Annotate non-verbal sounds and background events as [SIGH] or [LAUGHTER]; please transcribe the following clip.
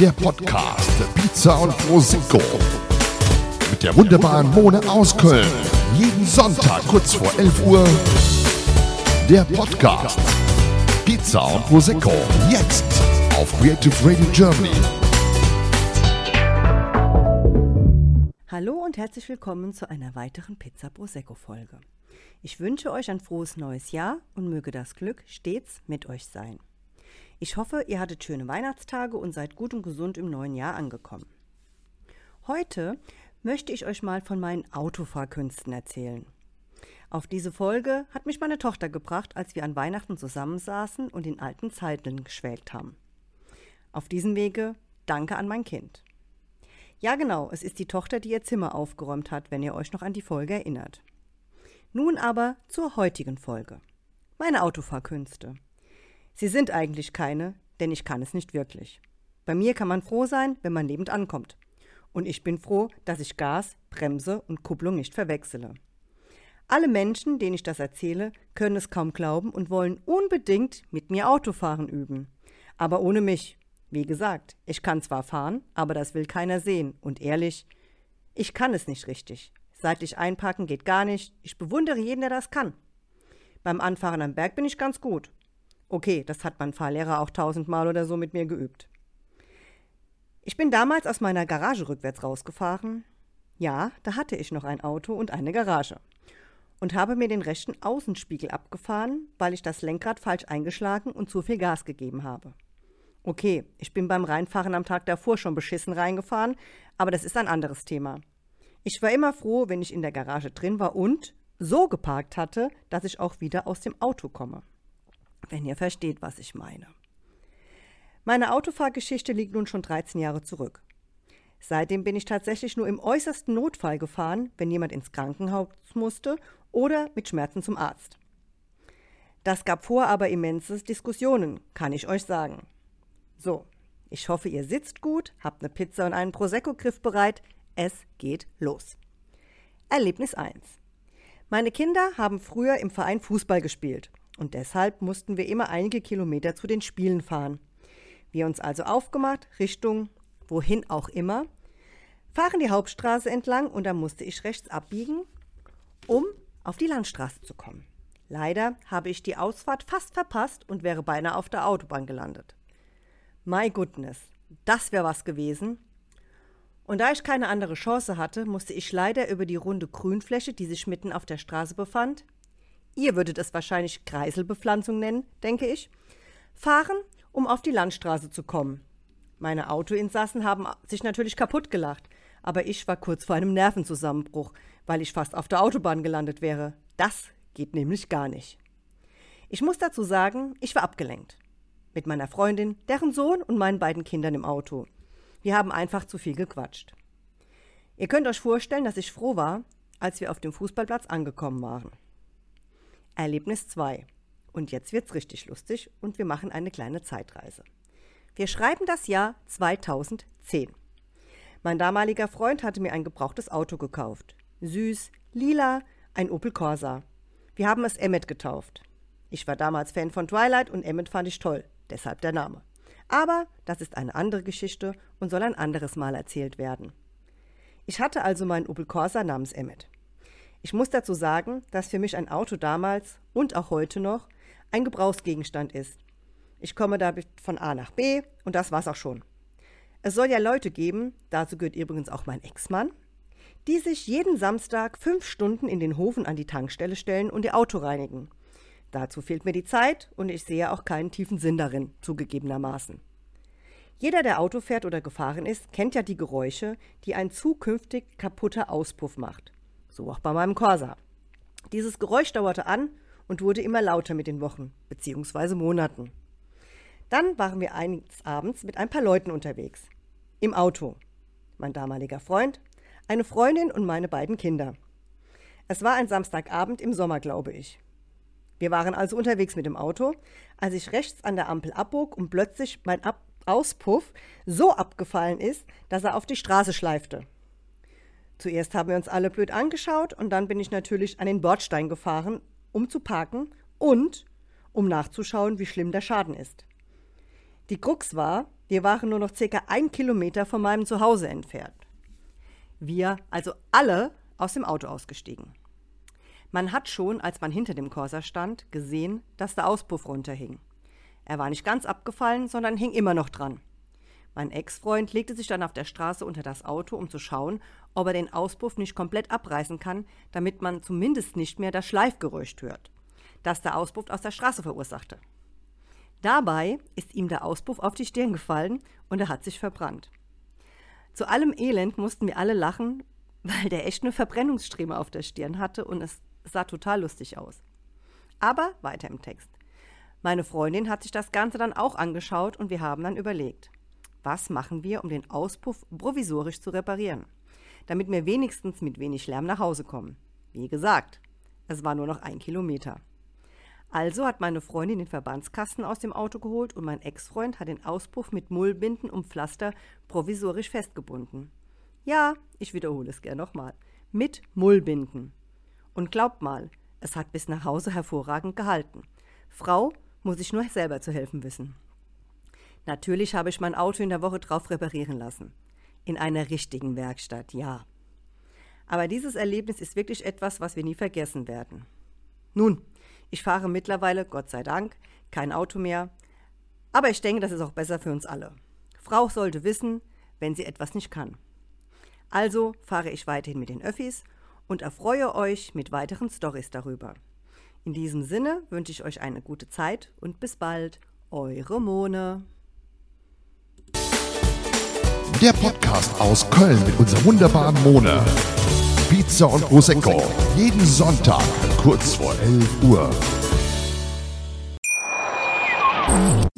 der Podcast Pizza und Prosecco mit der wunderbaren Mone aus Köln. Jeden Sonntag kurz vor 11 Uhr der Podcast Pizza und Prosecco jetzt auf Creative Radio Germany. Hallo und herzlich willkommen zu einer weiteren Pizza Prosecco Folge. Ich wünsche euch ein frohes neues Jahr und möge das Glück stets mit euch sein. Ich hoffe, ihr hattet schöne Weihnachtstage und seid gut und gesund im neuen Jahr angekommen. Heute möchte ich euch mal von meinen Autofahrkünsten erzählen. Auf diese Folge hat mich meine Tochter gebracht, als wir an Weihnachten zusammensaßen und in alten Zeiten geschwelgt haben. Auf diesem Wege danke an mein Kind. Ja genau, es ist die Tochter, die ihr Zimmer aufgeräumt hat, wenn ihr euch noch an die Folge erinnert. Nun aber zur heutigen Folge. Meine Autofahrkünste. Sie sind eigentlich keine, denn ich kann es nicht wirklich. Bei mir kann man froh sein, wenn man lebend ankommt. Und ich bin froh, dass ich Gas, Bremse und Kupplung nicht verwechsele. Alle Menschen, denen ich das erzähle, können es kaum glauben und wollen unbedingt mit mir Autofahren üben. Aber ohne mich. Wie gesagt, ich kann zwar fahren, aber das will keiner sehen. Und ehrlich, ich kann es nicht richtig. Seitlich einparken geht gar nicht. Ich bewundere jeden, der das kann. Beim Anfahren am Berg bin ich ganz gut. Okay, das hat mein Fahrlehrer auch tausendmal oder so mit mir geübt. Ich bin damals aus meiner Garage rückwärts rausgefahren. Ja, da hatte ich noch ein Auto und eine Garage. Und habe mir den rechten Außenspiegel abgefahren, weil ich das Lenkrad falsch eingeschlagen und zu viel Gas gegeben habe. Okay, ich bin beim Reinfahren am Tag davor schon beschissen reingefahren, aber das ist ein anderes Thema. Ich war immer froh, wenn ich in der Garage drin war und so geparkt hatte, dass ich auch wieder aus dem Auto komme. Wenn ihr versteht, was ich meine. Meine Autofahrgeschichte liegt nun schon 13 Jahre zurück. Seitdem bin ich tatsächlich nur im äußersten Notfall gefahren, wenn jemand ins Krankenhaus musste oder mit Schmerzen zum Arzt. Das gab vor aber immense Diskussionen, kann ich euch sagen. So, ich hoffe, ihr sitzt gut, habt eine Pizza und einen Prosecco-Griff bereit, es geht los. Erlebnis 1. Meine Kinder haben früher im Verein Fußball gespielt und deshalb mussten wir immer einige Kilometer zu den Spielen fahren. Wir uns also aufgemacht, Richtung wohin auch immer, fahren die Hauptstraße entlang und da musste ich rechts abbiegen, um auf die Landstraße zu kommen. Leider habe ich die Ausfahrt fast verpasst und wäre beinahe auf der Autobahn gelandet. My goodness, das wäre was gewesen, und da ich keine andere Chance hatte, musste ich leider über die runde Grünfläche, die sich mitten auf der Straße befand, ihr würdet es wahrscheinlich Kreiselbepflanzung nennen, denke ich, fahren, um auf die Landstraße zu kommen. Meine Autoinsassen haben sich natürlich kaputt gelacht, aber ich war kurz vor einem Nervenzusammenbruch, weil ich fast auf der Autobahn gelandet wäre. Das geht nämlich gar nicht. Ich muss dazu sagen, ich war abgelenkt. Mit meiner Freundin, deren Sohn und meinen beiden Kindern im Auto. Wir haben einfach zu viel gequatscht. Ihr könnt euch vorstellen, dass ich froh war, als wir auf dem Fußballplatz angekommen waren. Erlebnis 2. Und jetzt wird's richtig lustig und wir machen eine kleine Zeitreise. Wir schreiben das Jahr 2010. Mein damaliger Freund hatte mir ein gebrauchtes Auto gekauft. Süß, lila, ein Opel Corsa. Wir haben es Emmet getauft. Ich war damals Fan von Twilight und Emmet fand ich toll, deshalb der Name. Aber das ist eine andere Geschichte und soll ein anderes Mal erzählt werden. Ich hatte also meinen Opel Corsa namens Emmet. Ich muss dazu sagen, dass für mich ein Auto damals und auch heute noch ein Gebrauchsgegenstand ist. Ich komme da von A nach B und das war's auch schon. Es soll ja Leute geben, dazu gehört übrigens auch mein Ex-Mann, die sich jeden Samstag fünf Stunden in den Hofen an die Tankstelle stellen und ihr Auto reinigen. Dazu fehlt mir die Zeit und ich sehe auch keinen tiefen Sinn darin, zugegebenermaßen. Jeder, der Auto fährt oder gefahren ist, kennt ja die Geräusche, die ein zukünftig kaputter Auspuff macht. So auch bei meinem Corsa. Dieses Geräusch dauerte an und wurde immer lauter mit den Wochen bzw. Monaten. Dann waren wir eines Abends mit ein paar Leuten unterwegs. im Auto. Mein damaliger Freund, eine Freundin und meine beiden Kinder. Es war ein Samstagabend im Sommer, glaube ich. Wir waren also unterwegs mit dem Auto, als ich rechts an der Ampel abbog und plötzlich mein Ab Auspuff so abgefallen ist, dass er auf die Straße schleifte. Zuerst haben wir uns alle blöd angeschaut und dann bin ich natürlich an den Bordstein gefahren, um zu parken und um nachzuschauen, wie schlimm der Schaden ist. Die Krux war, wir waren nur noch circa ein Kilometer von meinem Zuhause entfernt. Wir, also alle, aus dem Auto ausgestiegen. Man hat schon, als man hinter dem Corsa stand, gesehen, dass der Auspuff runterhing. Er war nicht ganz abgefallen, sondern hing immer noch dran. Mein Ex-Freund legte sich dann auf der Straße unter das Auto, um zu schauen, ob er den Auspuff nicht komplett abreißen kann, damit man zumindest nicht mehr das Schleifgeräusch hört, das der Auspuff aus der Straße verursachte. Dabei ist ihm der Auspuff auf die Stirn gefallen und er hat sich verbrannt. Zu allem Elend mussten wir alle lachen, [LAUGHS] weil der echt eine Verbrennungsstreme auf der Stirn hatte und es sah total lustig aus. Aber weiter im Text. Meine Freundin hat sich das Ganze dann auch angeschaut und wir haben dann überlegt, was machen wir, um den Auspuff provisorisch zu reparieren, damit wir wenigstens mit wenig Lärm nach Hause kommen. Wie gesagt, es war nur noch ein Kilometer. Also hat meine Freundin den Verbandskasten aus dem Auto geholt und mein Ex-Freund hat den Auspuff mit Mullbinden und Pflaster provisorisch festgebunden. Ja, ich wiederhole es gern nochmal. Mit Mullbinden. Und glaubt mal, es hat bis nach Hause hervorragend gehalten. Frau muss ich nur selber zu helfen wissen. Natürlich habe ich mein Auto in der Woche drauf reparieren lassen. In einer richtigen Werkstatt, ja. Aber dieses Erlebnis ist wirklich etwas, was wir nie vergessen werden. Nun, ich fahre mittlerweile, Gott sei Dank, kein Auto mehr. Aber ich denke, das ist auch besser für uns alle. Frau sollte wissen, wenn sie etwas nicht kann. Also fahre ich weiterhin mit den Öffis und erfreue euch mit weiteren Stories darüber. In diesem Sinne wünsche ich euch eine gute Zeit und bis bald. Eure Mone. Der Podcast aus Köln mit unserer wunderbaren Mone. Pizza und Prosecco. Jeden Sonntag kurz vor 11 Uhr.